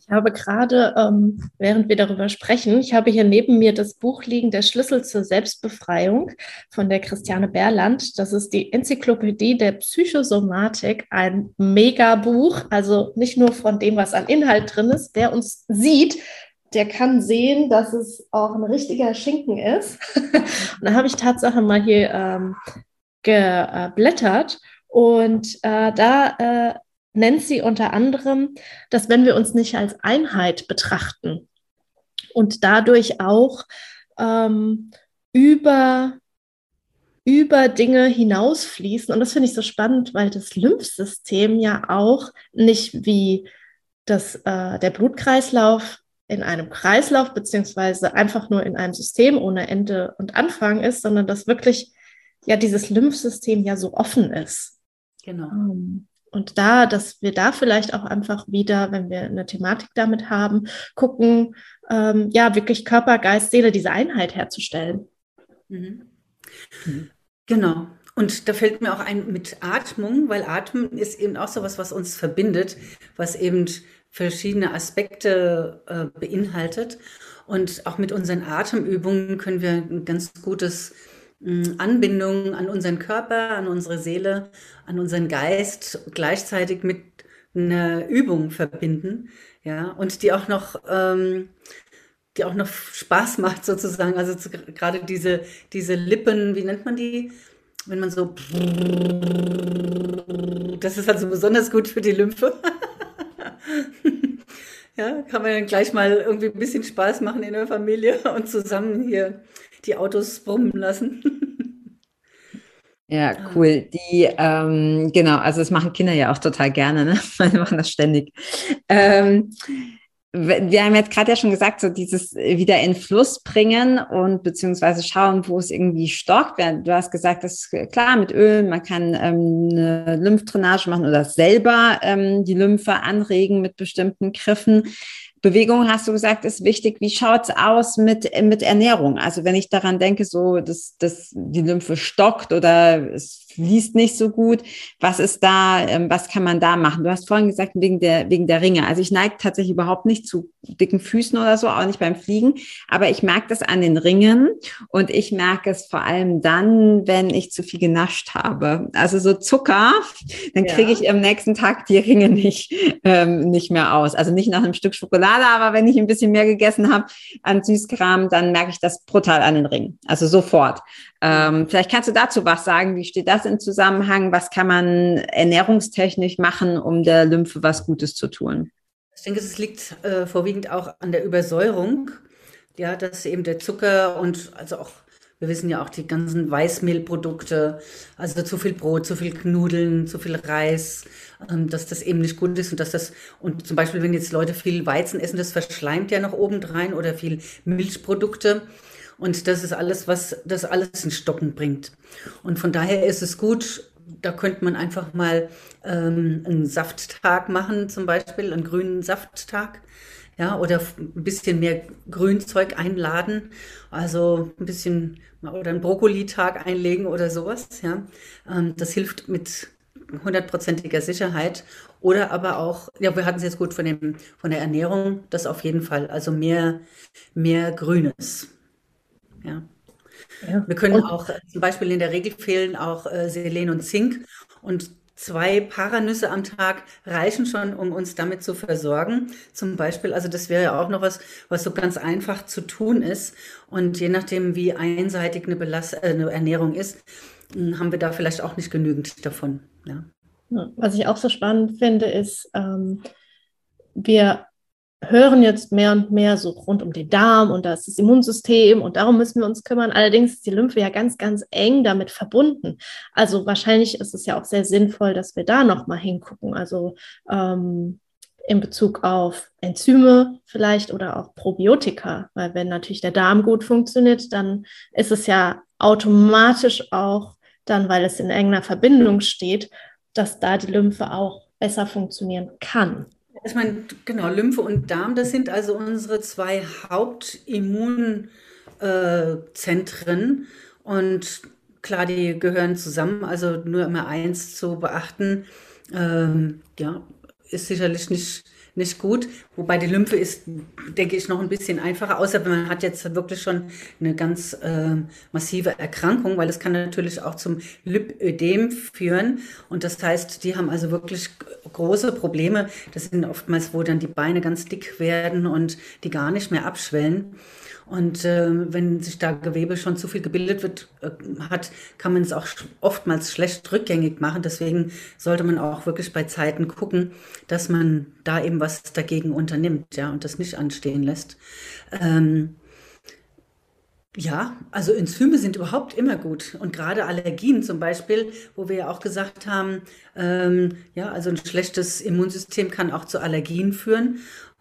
Ich habe gerade, ähm, während wir darüber sprechen, ich habe hier neben mir das Buch liegen, Der Schlüssel zur Selbstbefreiung von der Christiane Berland. Das ist die Enzyklopädie der Psychosomatik, ein Mega-Buch. Also nicht nur von dem, was an Inhalt drin ist, wer uns sieht, der kann sehen, dass es auch ein richtiger Schinken ist. und da habe ich Tatsache mal hier ähm, geblättert und äh, da äh, nennt sie unter anderem, dass wenn wir uns nicht als Einheit betrachten und dadurch auch ähm, über über Dinge hinausfließen. Und das finde ich so spannend, weil das Lymphsystem ja auch nicht wie das, äh, der Blutkreislauf in einem Kreislauf beziehungsweise einfach nur in einem System ohne Ende und Anfang ist, sondern dass wirklich ja dieses Lymphsystem ja so offen ist. Genau. Ähm, und da, dass wir da vielleicht auch einfach wieder, wenn wir eine Thematik damit haben, gucken, ähm, ja, wirklich Körper, Geist, Seele, diese Einheit herzustellen. Mhm. Mhm. Genau. Und da fällt mir auch ein mit Atmung, weil Atmen ist eben auch so was, was uns verbindet, was eben verschiedene Aspekte äh, beinhaltet. Und auch mit unseren Atemübungen können wir ein ganz gutes mh, Anbindung an unseren Körper, an unsere Seele, an unseren Geist gleichzeitig mit einer Übung verbinden. Ja, und die auch noch, ähm, die auch noch Spaß macht sozusagen. Also zu, gerade diese, diese Lippen, wie nennt man die? Wenn man so, das ist also besonders gut für die Lymphe. Ja, kann man dann gleich mal irgendwie ein bisschen Spaß machen in der Familie und zusammen hier die Autos brummen lassen. Ja, cool. Die, ähm, genau, also das machen Kinder ja auch total gerne, ne? Die machen das ständig. Ähm, wir haben jetzt gerade ja schon gesagt, so dieses wieder in Fluss bringen und beziehungsweise schauen, wo es irgendwie stockt. Du hast gesagt, das ist klar mit Öl, man kann ähm, eine Lymphdrainage machen oder selber ähm, die Lymphe anregen mit bestimmten Griffen. Bewegung hast du gesagt, ist wichtig. Wie schaut's aus mit, mit Ernährung? Also wenn ich daran denke, so, dass, dass die Lymphe stockt oder es fließt nicht so gut, was ist da, ähm, was kann man da machen? Du hast vorhin gesagt, wegen der, wegen der Ringe. Also ich neige tatsächlich überhaupt nicht zu dicken Füßen oder so, auch nicht beim Fliegen, aber ich merke das an den Ringen und ich merke es vor allem dann, wenn ich zu viel genascht habe. Also so Zucker, dann kriege ich am nächsten Tag die Ringe nicht, ähm, nicht mehr aus. Also nicht nach einem Stück Schokolade, aber wenn ich ein bisschen mehr gegessen habe an Süßkram, dann merke ich das brutal an den Ringen. Also sofort. Ähm, vielleicht kannst du dazu was sagen. Wie steht das im Zusammenhang? Was kann man ernährungstechnisch machen, um der Lymphe was Gutes zu tun? Ich denke, es liegt äh, vorwiegend auch an der Übersäuerung. Ja, dass eben der Zucker und also auch, wir wissen ja auch die ganzen Weißmehlprodukte, also zu viel Brot, zu viel Nudeln, zu viel Reis, ähm, dass das eben nicht gut ist und dass das, und zum Beispiel, wenn jetzt Leute viel Weizen essen, das verschleimt ja noch obendrein oder viel Milchprodukte. Und das ist alles, was das alles in Stocken bringt. Und von daher ist es gut, da könnte man einfach mal ähm, einen Safttag machen, zum Beispiel einen grünen Safttag. Ja, oder ein bisschen mehr Grünzeug einladen, also ein bisschen oder einen Brokkoli-Tag einlegen oder sowas. Ja, ähm, das hilft mit hundertprozentiger Sicherheit. Oder aber auch, ja, wir hatten es jetzt gut von dem von der Ernährung, das auf jeden Fall. Also mehr mehr Grünes. Ja. ja. Wir können und, auch, äh, zum Beispiel in der Regel fehlen auch äh, Selen und Zink und zwei Paranüsse am Tag reichen schon, um uns damit zu versorgen. Zum Beispiel, also das wäre ja auch noch was, was so ganz einfach zu tun ist. Und je nachdem, wie einseitig eine, Belast äh, eine Ernährung ist, hm, haben wir da vielleicht auch nicht genügend davon. Ja. Was ich auch so spannend finde, ist, ähm, wir hören jetzt mehr und mehr so rund um den Darm und das, das Immunsystem und darum müssen wir uns kümmern. Allerdings ist die Lymphe ja ganz, ganz eng damit verbunden. Also wahrscheinlich ist es ja auch sehr sinnvoll, dass wir da nochmal hingucken. Also ähm, in Bezug auf Enzyme vielleicht oder auch Probiotika, weil wenn natürlich der Darm gut funktioniert, dann ist es ja automatisch auch dann, weil es in enger Verbindung steht, dass da die Lymphe auch besser funktionieren kann. Ich meine, genau, Lymphe und Darm, das sind also unsere zwei Hauptimmunzentren. Und klar, die gehören zusammen, also nur immer eins zu beachten. Ähm, ja, ist sicherlich nicht nicht gut. Wobei die Lymphe ist, denke ich, noch ein bisschen einfacher, außer wenn man hat jetzt wirklich schon eine ganz äh, massive Erkrankung, weil es kann natürlich auch zum Lipödem führen. Und das heißt, die haben also wirklich große Probleme. Das sind oftmals, wo dann die Beine ganz dick werden und die gar nicht mehr abschwellen. Und äh, wenn sich da Gewebe schon zu viel gebildet wird, äh, hat, kann man es auch oftmals schlecht rückgängig machen. Deswegen sollte man auch wirklich bei Zeiten gucken, dass man da eben was dagegen unternimmt, ja, und das nicht anstehen lässt. Ähm, ja, also Enzyme sind überhaupt immer gut. Und gerade Allergien zum Beispiel, wo wir ja auch gesagt haben, ähm, ja, also ein schlechtes Immunsystem kann auch zu Allergien führen.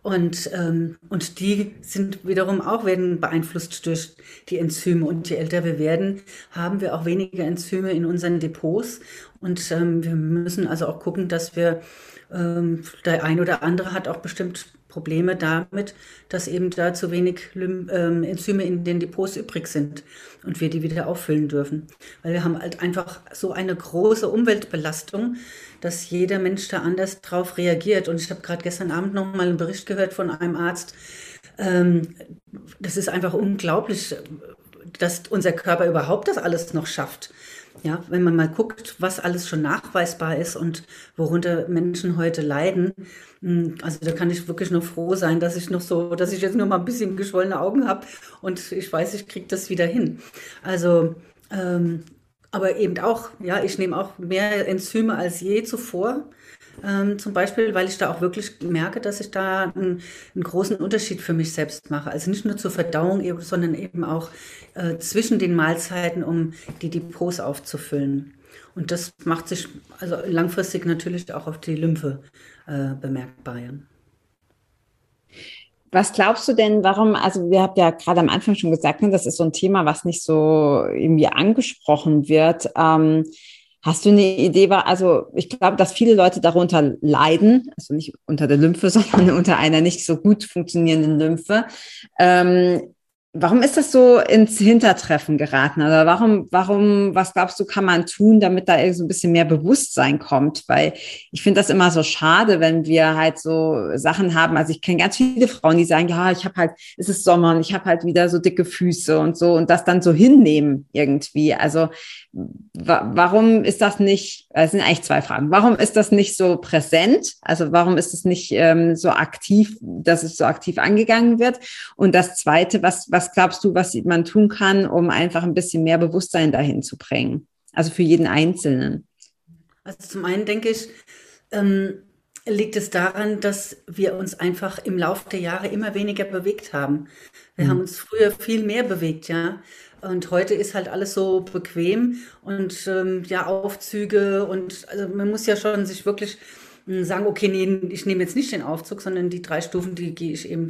Und, ähm, und die sind wiederum auch werden beeinflusst durch die Enzyme. Und je älter wir werden, haben wir auch weniger Enzyme in unseren Depots. Und ähm, wir müssen also auch gucken, dass wir, ähm, der ein oder andere hat auch bestimmt Probleme damit, dass eben da zu wenig Lym ähm, Enzyme in den Depots übrig sind und wir die wieder auffüllen dürfen. Weil wir haben halt einfach so eine große Umweltbelastung, dass jeder Mensch da anders drauf reagiert. Und ich habe gerade gestern Abend noch mal einen Bericht gehört von einem Arzt. Ähm, das ist einfach unglaublich, dass unser Körper überhaupt das alles noch schafft. Ja, wenn man mal guckt, was alles schon nachweisbar ist und worunter Menschen heute leiden, hm, also da kann ich wirklich nur froh sein, dass ich noch so, dass ich jetzt nur mal ein bisschen geschwollene Augen habe und ich weiß, ich kriege das wieder hin. Also ähm, aber eben auch, ja, ich nehme auch mehr Enzyme als je zuvor. ähm, zum Beispiel, weil ich da auch wirklich merke, dass ich da einen, einen, großen Unterschied für mich selbst mache. Also nicht nur zur Verdauung, sondern eben auch äh, zwischen den Mahlzeiten, um die Depots aufzufüllen. Und das macht sich also langfristig natürlich auch auf die Lymphe äh, bemerkbar. Ja. Was glaubst du denn, warum, also wir haben ja gerade am Anfang schon gesagt, ne, das ist so ein Thema, was nicht so irgendwie angesprochen wird. Ähm, hast du eine Idee, also ich glaube, dass viele Leute darunter leiden, also nicht unter der Lymphe, sondern unter einer nicht so gut funktionierenden Lymphe. Ähm, Warum ist das so ins Hintertreffen geraten? Oder warum, warum, was glaubst du, kann man tun, damit da so ein bisschen mehr Bewusstsein kommt? Weil ich finde das immer so schade, wenn wir halt so Sachen haben. Also ich kenne ganz viele Frauen, die sagen, ja, ich habe halt, es ist Sommer und ich habe halt wieder so dicke Füße und so und das dann so hinnehmen irgendwie. Also wa warum ist das nicht, es sind eigentlich zwei Fragen. Warum ist das nicht so präsent? Also warum ist es nicht ähm, so aktiv, dass es so aktiv angegangen wird? Und das zweite, was, was glaubst du, was man tun kann, um einfach ein bisschen mehr Bewusstsein dahin zu bringen? Also für jeden Einzelnen. Also zum einen denke ich, ähm, liegt es daran, dass wir uns einfach im Laufe der Jahre immer weniger bewegt haben. Wir mhm. haben uns früher viel mehr bewegt, ja. Und heute ist halt alles so bequem und ähm, ja, Aufzüge und also man muss ja schon sich wirklich sagen, okay, nee, ich nehme jetzt nicht den Aufzug, sondern die drei Stufen, die gehe ich eben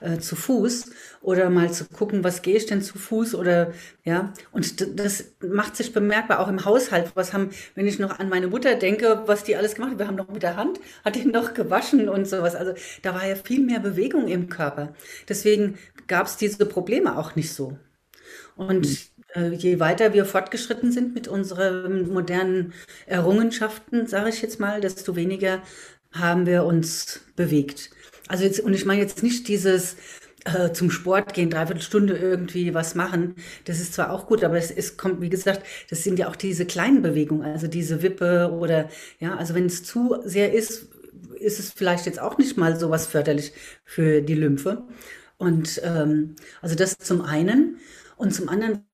äh, zu Fuß oder mal zu gucken, was gehe ich denn zu Fuß oder ja, und das macht sich bemerkbar auch im Haushalt. Was haben, wenn ich noch an meine Mutter denke, was die alles gemacht hat, wir haben noch mit der Hand, hat die noch gewaschen und sowas. Also da war ja viel mehr Bewegung im Körper. Deswegen gab es diese Probleme auch nicht so. Und. Äh, je weiter wir fortgeschritten sind mit unseren modernen Errungenschaften, sage ich jetzt mal, desto weniger haben wir uns bewegt. Also jetzt, und ich meine jetzt nicht dieses äh, zum Sport gehen, dreiviertel Stunde irgendwie was machen. Das ist zwar auch gut, aber es, es kommt, wie gesagt, das sind ja auch diese kleinen Bewegungen, also diese Wippe oder ja, also wenn es zu sehr ist, ist es vielleicht jetzt auch nicht mal so was förderlich für die Lymphe. Und ähm, also das zum einen. Und zum anderen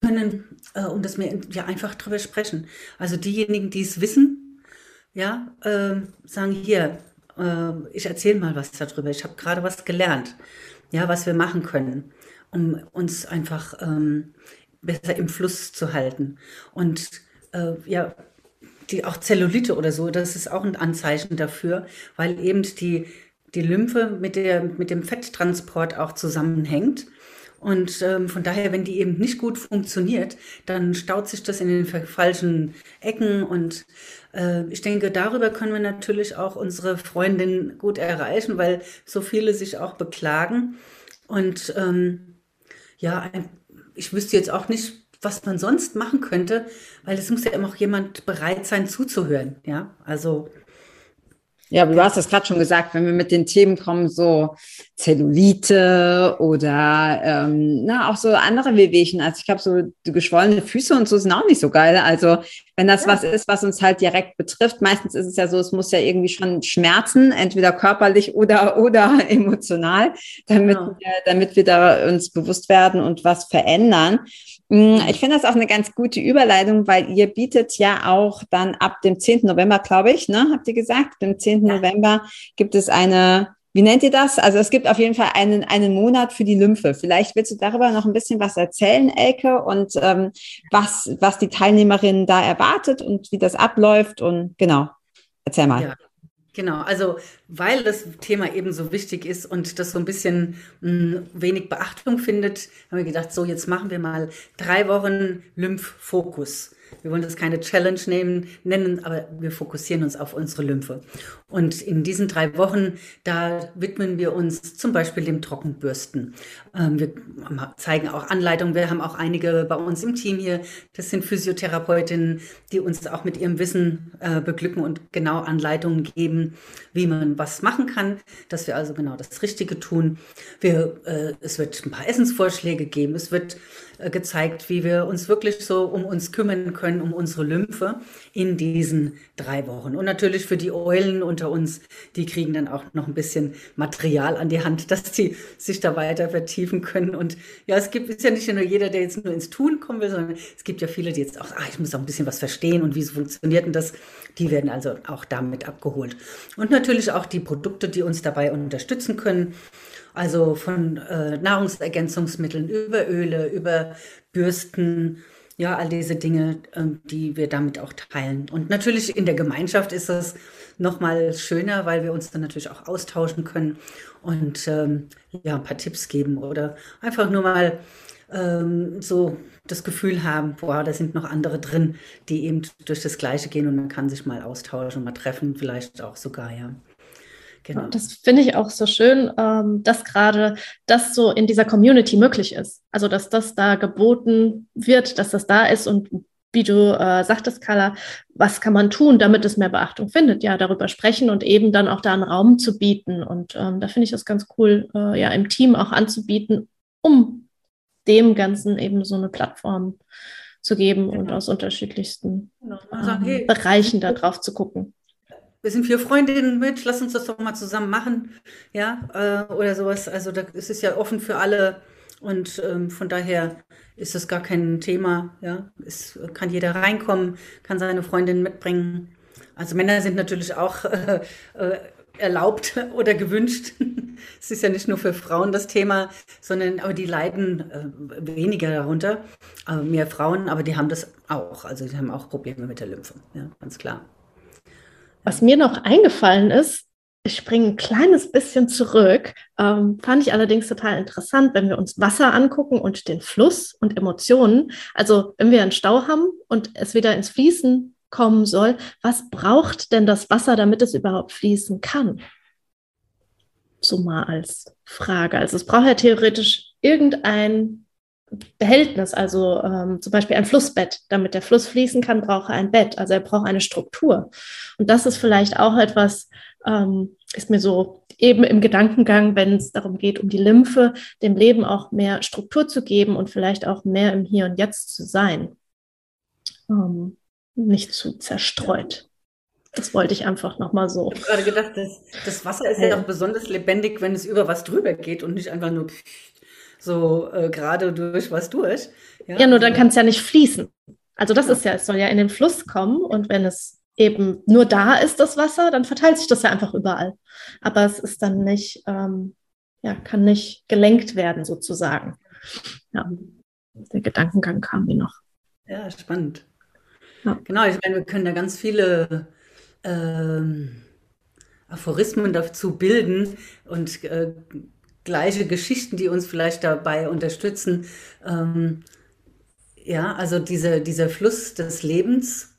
können äh, und das mir ja einfach drüber sprechen. Also diejenigen, die es wissen, ja, äh, sagen hier, äh, ich erzähle mal was darüber. Ich habe gerade was gelernt, ja, was wir machen können, um uns einfach ähm, besser im Fluss zu halten. Und äh, ja, die auch Zellulite oder so, das ist auch ein Anzeichen dafür, weil eben die, die Lymphe mit, der, mit dem Fetttransport auch zusammenhängt. Und ähm, von daher, wenn die eben nicht gut funktioniert, dann staut sich das in den falschen Ecken. Und äh, ich denke, darüber können wir natürlich auch unsere Freundin gut erreichen, weil so viele sich auch beklagen. Und ähm, ja, ich wüsste jetzt auch nicht, was man sonst machen könnte, weil es muss ja immer auch jemand bereit sein zuzuhören. Ja, also ja, du hast das gerade schon gesagt, wenn wir mit den Themen kommen, so Zellulite oder ähm, na, auch so andere Wehwehchen. Also ich glaube, so geschwollene Füße und so sind auch nicht so geil. Also wenn das ja. was ist, was uns halt direkt betrifft, meistens ist es ja so, es muss ja irgendwie schon schmerzen, entweder körperlich oder, oder emotional, damit, ja. wir, damit wir da uns bewusst werden und was verändern. Mm, ich finde das auch eine ganz gute Überleitung, weil ihr bietet ja auch dann ab dem 10. November, glaube ich, ne, habt ihr gesagt, dem 10. Ja. November gibt es eine, wie nennt ihr das? Also es gibt auf jeden Fall einen, einen Monat für die Lymphe. Vielleicht willst du darüber noch ein bisschen was erzählen, Elke, und ähm, was, was die Teilnehmerinnen da erwartet und wie das abläuft und genau. Erzähl mal. Ja. Genau, also weil das Thema eben so wichtig ist und das so ein bisschen mh, hm, wenig Beachtung findet, haben wir gedacht, so jetzt machen wir mal drei Wochen Lymphfokus. Wir wollen das keine Challenge nehmen, nennen, aber wir fokussieren uns auf unsere Lymphe. Und in diesen drei Wochen, da widmen wir uns zum Beispiel dem Trockenbürsten. Ähm, wir zeigen auch Anleitungen. Wir haben auch einige bei uns im Team hier. Das sind Physiotherapeutinnen, die uns auch mit ihrem Wissen äh, beglücken und genau Anleitungen geben, wie man was machen kann, dass wir also genau das Richtige tun. Wir, äh, es wird ein paar Essensvorschläge geben. Es wird äh, gezeigt, wie wir uns wirklich so um uns kümmern können um unsere Lymphe in diesen drei Wochen. Und natürlich für die Eulen unter uns, die kriegen dann auch noch ein bisschen Material an die Hand, dass die sich da weiter vertiefen können. Und ja, es gibt, ist ja nicht nur jeder, der jetzt nur ins Tun kommen will, sondern es gibt ja viele, die jetzt auch, ah, ich muss auch ein bisschen was verstehen und wie funktioniert und das, die werden also auch damit abgeholt. Und natürlich auch die Produkte, die uns dabei unterstützen können. Also von äh, Nahrungsergänzungsmitteln über Öle, über Bürsten, ja, all diese Dinge, ähm, die wir damit auch teilen. Und natürlich in der Gemeinschaft ist es nochmal schöner, weil wir uns dann natürlich auch austauschen können und ähm, ja, ein paar Tipps geben oder einfach nur mal ähm, so das Gefühl haben, boah, da sind noch andere drin, die eben durch das Gleiche gehen und man kann sich mal austauschen, mal treffen, vielleicht auch sogar, ja. Genau. Das finde ich auch so schön, ähm, dass gerade das so in dieser Community möglich ist. Also, dass das da geboten wird, dass das da ist und wie du äh, sagtest, Carla, was kann man tun, damit es mehr Beachtung findet? Ja, darüber sprechen und eben dann auch da einen Raum zu bieten. Und ähm, da finde ich das ganz cool, äh, ja, im Team auch anzubieten, um dem Ganzen eben so eine Plattform zu geben genau. und aus unterschiedlichsten genau. ähm, hey, Bereichen da drauf zu gucken wir sind vier Freundinnen mit, lass uns das doch mal zusammen machen, ja, äh, oder sowas. Also da ist es ja offen für alle und ähm, von daher ist das gar kein Thema, ja. Es kann jeder reinkommen, kann seine Freundin mitbringen. Also Männer sind natürlich auch äh, erlaubt oder gewünscht. es ist ja nicht nur für Frauen das Thema, sondern aber die leiden äh, weniger darunter, äh, mehr Frauen, aber die haben das auch. Also die haben auch Probleme mit der Lymphe, ja, ganz klar. Was mir noch eingefallen ist, ich springe ein kleines bisschen zurück, ähm, fand ich allerdings total interessant, wenn wir uns Wasser angucken und den Fluss und Emotionen. Also wenn wir einen Stau haben und es wieder ins Fließen kommen soll, was braucht denn das Wasser, damit es überhaupt fließen kann? So mal als Frage. Also es braucht ja theoretisch irgendein Behältnis, also ähm, zum Beispiel ein Flussbett. Damit der Fluss fließen kann, braucht er ein Bett. Also er braucht eine Struktur. Und das ist vielleicht auch etwas, ähm, ist mir so eben im Gedankengang, wenn es darum geht, um die Lymphe, dem Leben auch mehr Struktur zu geben und vielleicht auch mehr im Hier und Jetzt zu sein. Ähm, nicht zu zerstreut. Das wollte ich einfach nochmal so. Ich habe gerade gedacht, das, das Wasser ist ja auch besonders lebendig, wenn es über was drüber geht und nicht einfach nur so äh, gerade durch was durch. Ja, ja nur dann also kann es ja nicht fließen. Also das ja. ist ja, es soll ja in den Fluss kommen und wenn es eben nur da ist, das Wasser, dann verteilt sich das ja einfach überall. Aber es ist dann nicht, ähm, ja, kann nicht gelenkt werden sozusagen. Ja, der Gedankengang kam mir noch. Ja, spannend. Ja. Genau, ich meine, wir können da ganz viele ähm, Aphorismen dazu bilden und äh, gleiche Geschichten, die uns vielleicht dabei unterstützen. Ähm, ja, also diese, dieser Fluss des Lebens,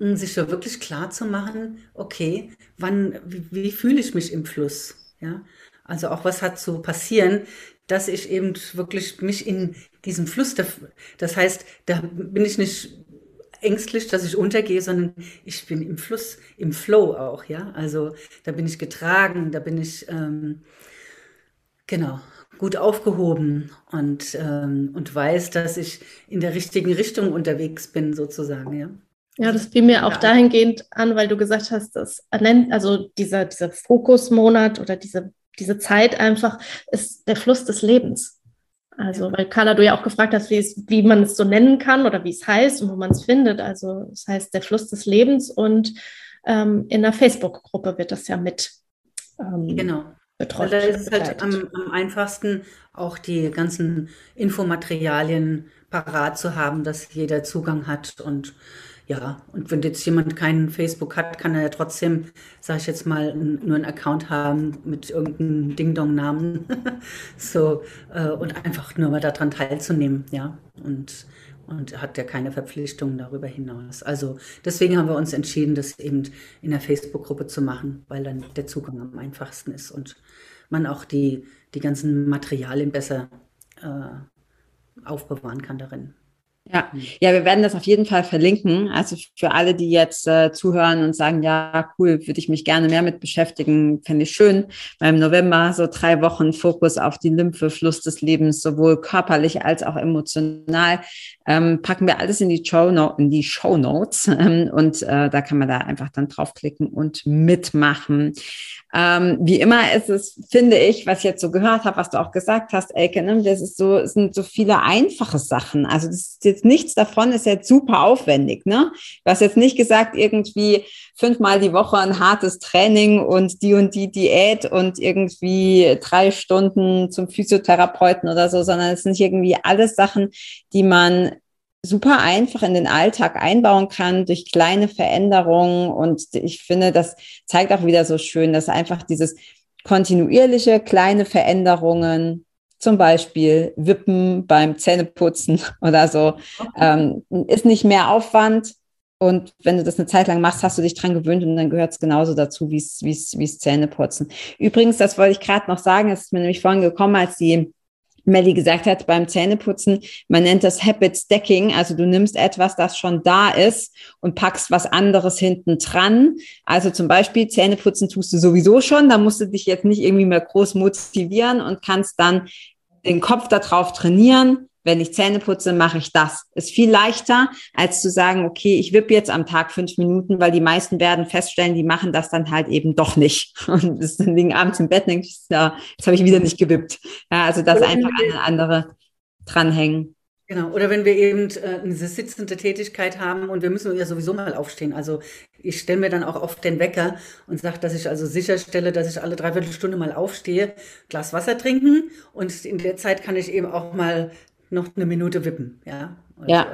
sich so wirklich klar zu machen, okay, wann, wie, wie fühle ich mich im Fluss? Ja, also auch was hat zu passieren, dass ich eben wirklich mich in diesem Fluss, das heißt, da bin ich nicht ängstlich, dass ich untergehe, sondern ich bin im Fluss, im Flow auch, ja. Also da bin ich getragen, da bin ich ähm, Genau, gut aufgehoben und, ähm, und weiß, dass ich in der richtigen Richtung unterwegs bin, sozusagen, ja. Ja, das fiel mir auch dahingehend an, weil du gesagt hast, dass also dieser, dieser Fokusmonat oder diese, diese Zeit einfach ist der Fluss des Lebens. Also, weil Carla, du ja auch gefragt hast, wie, es, wie man es so nennen kann oder wie es heißt und wo man es findet. Also, es heißt der Fluss des Lebens und ähm, in der Facebook-Gruppe wird das ja mit ähm, genau betreut. Da ist es halt am, am, einfachsten, auch die ganzen Infomaterialien parat zu haben, dass jeder Zugang hat. Und ja, und wenn jetzt jemand keinen Facebook hat, kann er ja trotzdem, sage ich jetzt mal, nur einen Account haben mit irgendeinem Ding-Dong-Namen. so, äh, und einfach nur mal daran teilzunehmen, ja. Und und hat ja keine Verpflichtungen darüber hinaus. Also deswegen haben wir uns entschieden, das eben in der Facebook-Gruppe zu machen, weil dann der Zugang am einfachsten ist und man auch die, die ganzen Materialien besser äh, aufbewahren kann darin. Ja, ja, wir werden das auf jeden Fall verlinken. Also für alle, die jetzt äh, zuhören und sagen, ja, cool, würde ich mich gerne mehr mit beschäftigen, fände ich schön. Beim November so drei Wochen Fokus auf die Lymphe, Fluss des Lebens, sowohl körperlich als auch emotional. Ähm, packen wir alles in die Show, no in die Show Notes ähm, und äh, da kann man da einfach dann draufklicken und mitmachen. Ähm, wie immer ist es, finde ich, was ich jetzt so gehört habe, was du auch gesagt hast, Elke, ne, das ist so, sind so viele einfache Sachen. Also das ist jetzt nichts davon, ist jetzt super aufwendig. Ne? Du hast jetzt nicht gesagt, irgendwie fünfmal die Woche ein hartes Training und die und die Diät und irgendwie drei Stunden zum Physiotherapeuten oder so, sondern es sind irgendwie alles Sachen, die man super einfach in den Alltag einbauen kann durch kleine Veränderungen. Und ich finde, das zeigt auch wieder so schön, dass einfach dieses kontinuierliche kleine Veränderungen, zum Beispiel Wippen beim Zähneputzen oder so, ähm, ist nicht mehr Aufwand. Und wenn du das eine Zeit lang machst, hast du dich dran gewöhnt und dann gehört es genauso dazu, wie es Zähneputzen. Übrigens, das wollte ich gerade noch sagen, es ist mir nämlich vorhin gekommen, als die Melly gesagt hat, beim Zähneputzen, man nennt das Habit Stacking, also du nimmst etwas, das schon da ist und packst was anderes hinten dran. Also zum Beispiel Zähneputzen tust du sowieso schon, da musst du dich jetzt nicht irgendwie mehr groß motivieren und kannst dann den Kopf darauf trainieren, wenn ich Zähne putze, mache ich das. Ist viel leichter, als zu sagen, okay, ich wippe jetzt am Tag fünf Minuten, weil die meisten werden feststellen, die machen das dann halt eben doch nicht. Und das dann liegen abends im Bett denke ich, ja, jetzt habe ich wieder nicht gewippt. Ja, also das einfach an eine andere dranhängen. Genau, oder wenn wir eben äh, eine sitzende Tätigkeit haben und wir müssen ja sowieso mal aufstehen. Also ich stelle mir dann auch oft den Wecker und sage, dass ich also sicherstelle, dass ich alle dreiviertel Stunde mal aufstehe, Glas Wasser trinken und in der Zeit kann ich eben auch mal noch eine Minute wippen, ja. ja.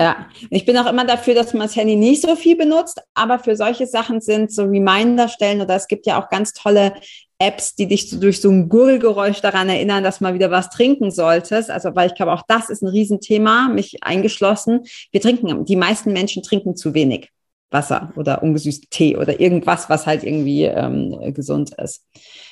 Ja, ich bin auch immer dafür, dass man das Handy nicht so viel benutzt, aber für solche Sachen sind so Reminder-Stellen oder es gibt ja auch ganz tolle Apps, die dich so durch so ein Gurgelgeräusch daran erinnern, dass man wieder was trinken solltest. Also, weil ich glaube, auch das ist ein Riesenthema, mich eingeschlossen. Wir trinken, die meisten Menschen trinken zu wenig Wasser oder ungesüßten Tee oder irgendwas, was halt irgendwie ähm, gesund ist.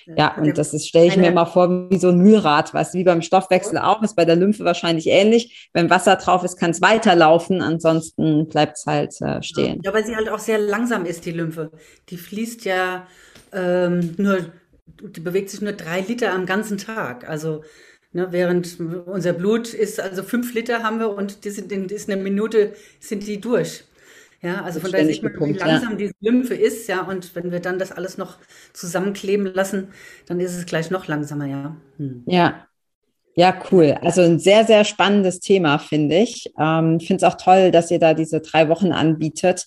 Ja, und das stelle ich mir immer vor wie so ein Mühlrad, was wie beim Stoffwechsel auch ist, bei der Lymphe wahrscheinlich ähnlich. Wenn Wasser drauf ist, kann es weiterlaufen, ansonsten bleibt es halt äh, stehen. Ja, weil sie halt auch sehr langsam ist, die Lymphe. Die fließt ja ähm, nur, die bewegt sich nur drei Liter am ganzen Tag. Also Ne, während unser Blut ist, also fünf Liter haben wir und die sind in, ist eine Minute, sind die durch. Ja, also von daher sieht man, wie langsam ja. diese Lymphe ist, ja, und wenn wir dann das alles noch zusammenkleben lassen, dann ist es gleich noch langsamer, ja. Hm. Ja. Ja, cool. Also ein sehr, sehr spannendes Thema, finde ich. Ähm, ich finde es auch toll, dass ihr da diese drei Wochen anbietet,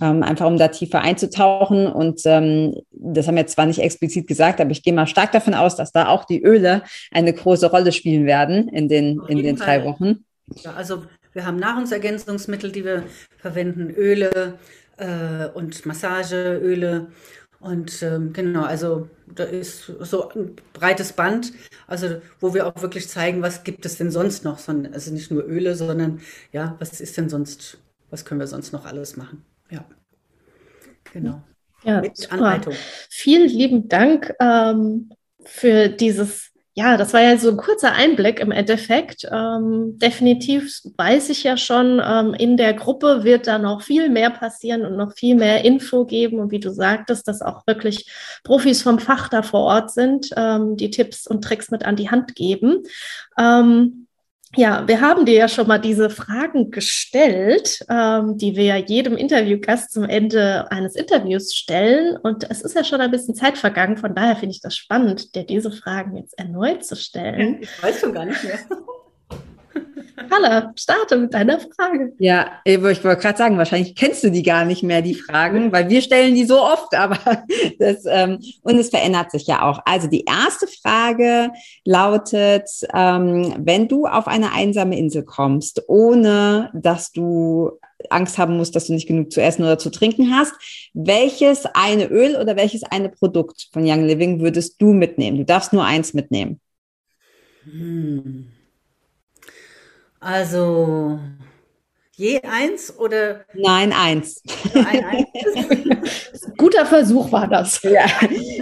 ähm, einfach um da tiefer einzutauchen. Und ähm, das haben wir zwar nicht explizit gesagt, aber ich gehe mal stark davon aus, dass da auch die Öle eine große Rolle spielen werden in den, in den drei Wochen. Ja, also wir haben Nahrungsergänzungsmittel, die wir verwenden, Öle äh, und Massageöle. Und ähm, genau, also da ist so ein breites Band, also wo wir auch wirklich zeigen, was gibt es denn sonst noch, sondern also nicht nur Öle, sondern ja, was ist denn sonst, was können wir sonst noch alles machen? Ja, genau. Ja, Mit super. Anleitung. Vielen lieben Dank ähm, für dieses ja, das war ja so ein kurzer Einblick im Endeffekt. Ähm, definitiv weiß ich ja schon, ähm, in der Gruppe wird da noch viel mehr passieren und noch viel mehr Info geben. Und wie du sagtest, dass auch wirklich Profis vom Fach da vor Ort sind, ähm, die Tipps und Tricks mit an die Hand geben. Ja, wir haben dir ja schon mal diese Fragen gestellt, ähm, die wir ja jedem Interviewgast zum Ende eines Interviews stellen. Und es ist ja schon ein bisschen Zeit vergangen. Von daher finde ich das spannend, dir diese Fragen jetzt erneut zu stellen. Ich weiß schon gar nicht mehr. Halle, starte mit deiner Frage. Ja, ich wollte gerade sagen, wahrscheinlich kennst du die gar nicht mehr, die Fragen, weil wir stellen die so oft, aber das, ähm, und es verändert sich ja auch. Also die erste Frage lautet, ähm, wenn du auf eine einsame Insel kommst, ohne dass du Angst haben musst, dass du nicht genug zu essen oder zu trinken hast, welches eine Öl oder welches eine Produkt von Young Living würdest du mitnehmen? Du darfst nur eins mitnehmen. Hm. Also je eins oder? Nein, eins. Ein, eins. Guter Versuch war das. Ja.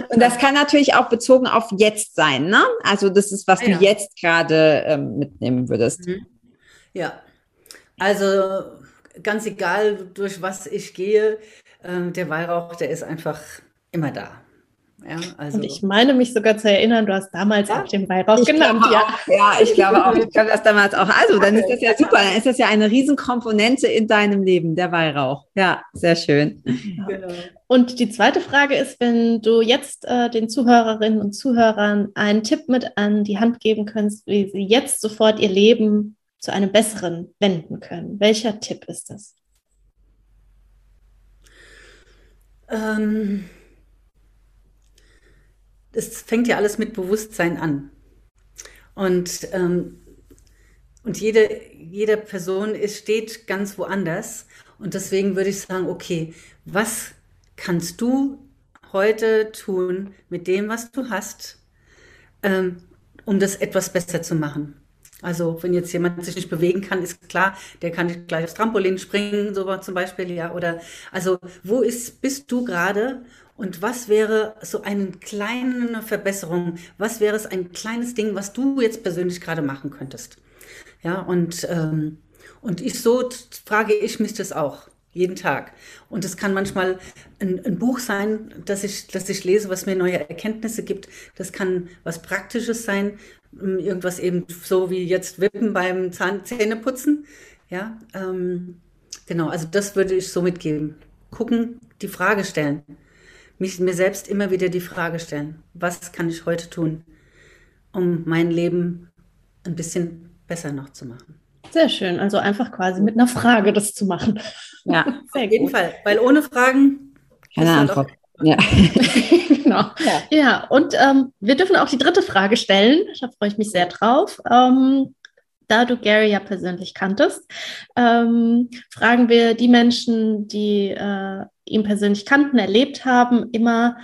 Und das kann natürlich auch bezogen auf jetzt sein, ne? Also das ist, was ah, du ja. jetzt gerade ähm, mitnehmen würdest. Mhm. Ja. Also ganz egal, durch was ich gehe, äh, der Weihrauch, der ist einfach immer da. Ja, also. Und ich meine mich sogar zu erinnern, du hast damals ja? auch den Weihrauch genannt. Ja. Auch, ja, ich glaube auch. Ich glaube das damals auch. Also, dann ist das ja super. Dann ist das ja eine Riesenkomponente in deinem Leben, der Weihrauch. Ja, sehr schön. Genau. Und die zweite Frage ist, wenn du jetzt äh, den Zuhörerinnen und Zuhörern einen Tipp mit an die Hand geben könntest, wie sie jetzt sofort ihr Leben zu einem besseren wenden können. Welcher Tipp ist das? Ähm es fängt ja alles mit Bewusstsein an. Und, ähm, und jede, jede Person ist, steht ganz woanders. Und deswegen würde ich sagen, okay, was kannst du heute tun mit dem, was du hast, ähm, um das etwas besser zu machen? Also wenn jetzt jemand sich nicht bewegen kann, ist klar, der kann nicht gleich aufs Trampolin springen, so zum Beispiel, ja. Oder also wo ist, bist du gerade und was wäre so eine kleine Verbesserung? Was wäre es ein kleines Ding, was du jetzt persönlich gerade machen könntest? Ja, und, ähm, und ich so frage ich mich das auch jeden Tag. Und es kann manchmal ein, ein, Buch sein, das ich, das ich lese, was mir neue Erkenntnisse gibt. Das kann was Praktisches sein, ähm, irgendwas eben so wie jetzt Wippen beim Zahn Zähneputzen. Ja, ähm, genau, also das würde ich so mitgeben. Gucken, die Frage stellen mich mir selbst immer wieder die Frage stellen, was kann ich heute tun, um mein Leben ein bisschen besser noch zu machen. Sehr schön, also einfach quasi mit einer Frage das zu machen. Ja, Sehr auf jeden gut. Fall, weil ohne Fragen keine Antwort. Ja. genau. Ja. ja, und ähm, wir dürfen auch die dritte Frage stellen. Da freue ich mich sehr drauf. Ähm, da du Gary ja persönlich kanntest, ähm, fragen wir die Menschen, die äh, ihn persönlich kannten, erlebt haben, immer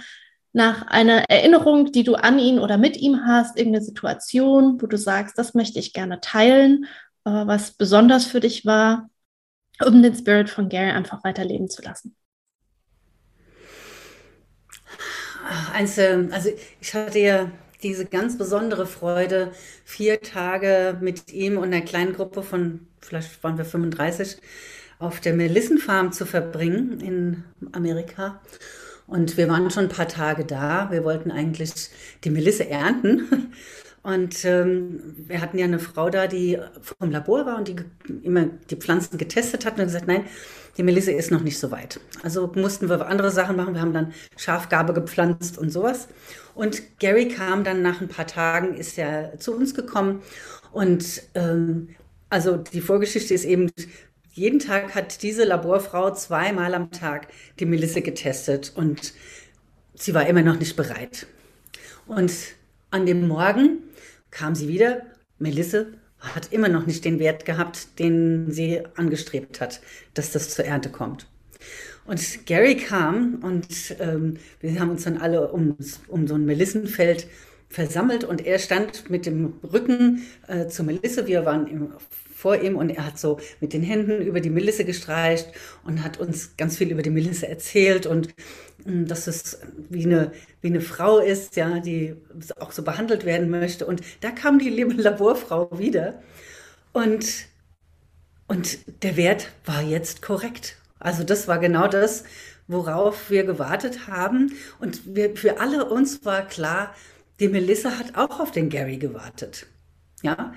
nach einer Erinnerung, die du an ihn oder mit ihm hast, irgendeine Situation, wo du sagst, das möchte ich gerne teilen, äh, was besonders für dich war, um den Spirit von Gary einfach weiterleben zu lassen. Also ich hatte ja diese ganz besondere Freude, vier Tage mit ihm und einer kleinen Gruppe von, vielleicht waren wir 35, auf der Melissenfarm zu verbringen in Amerika. Und wir waren schon ein paar Tage da. Wir wollten eigentlich die Melisse ernten. Und ähm, wir hatten ja eine Frau da, die vom Labor war und die immer die Pflanzen getestet hat und gesagt, nein, die Melisse ist noch nicht so weit. Also mussten wir andere Sachen machen. Wir haben dann Schafgabe gepflanzt und sowas. Und Gary kam dann nach ein paar Tagen, ist er zu uns gekommen. Und ähm, also die Vorgeschichte ist eben, jeden Tag hat diese Laborfrau zweimal am Tag die Melisse getestet und sie war immer noch nicht bereit. Und an dem Morgen kam sie wieder. Melisse hat immer noch nicht den Wert gehabt, den sie angestrebt hat, dass das zur Ernte kommt. Und Gary kam und ähm, wir haben uns dann alle um, um so ein Melissenfeld versammelt und er stand mit dem Rücken äh, zur Melisse. Wir waren im, vor ihm und er hat so mit den Händen über die Melisse gestreicht und hat uns ganz viel über die Melisse erzählt und dass es wie eine, wie eine Frau ist, ja, die auch so behandelt werden möchte. Und da kam die liebe Laborfrau wieder. Und, und der Wert war jetzt korrekt. Also das war genau das, worauf wir gewartet haben. Und wir, für alle uns war klar, die Melissa hat auch auf den Gary gewartet. Ja,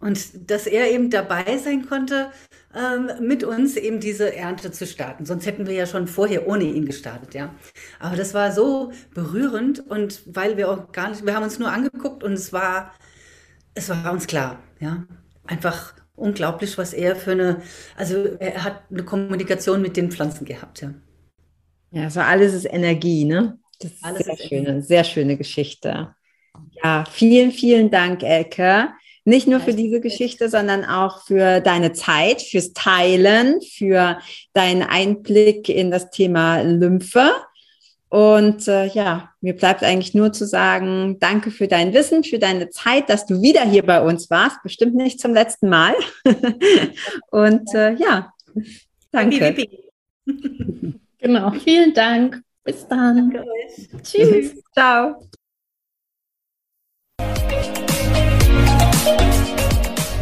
und dass er eben dabei sein konnte, ähm, mit uns eben diese Ernte zu starten. Sonst hätten wir ja schon vorher ohne ihn gestartet, ja. Aber das war so berührend und weil wir auch gar nicht, wir haben uns nur angeguckt und es war, es war uns klar, ja. Einfach unglaublich, was er für eine, also er hat eine Kommunikation mit den Pflanzen gehabt, ja. Ja, so alles ist Energie, ne? Das ist alles sehr schöne, sehr schöne Geschichte. Ja, vielen, vielen Dank, Elke. Nicht nur für diese Geschichte, sondern auch für deine Zeit, fürs Teilen, für deinen Einblick in das Thema Lymphe. Und äh, ja, mir bleibt eigentlich nur zu sagen, danke für dein Wissen, für deine Zeit, dass du wieder hier bei uns warst. Bestimmt nicht zum letzten Mal. Und äh, ja, danke. Genau, vielen Dank. Bis dann. Tschüss. Ciao.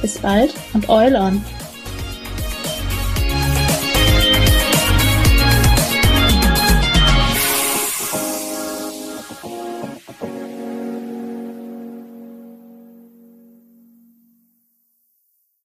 Bis bald und on!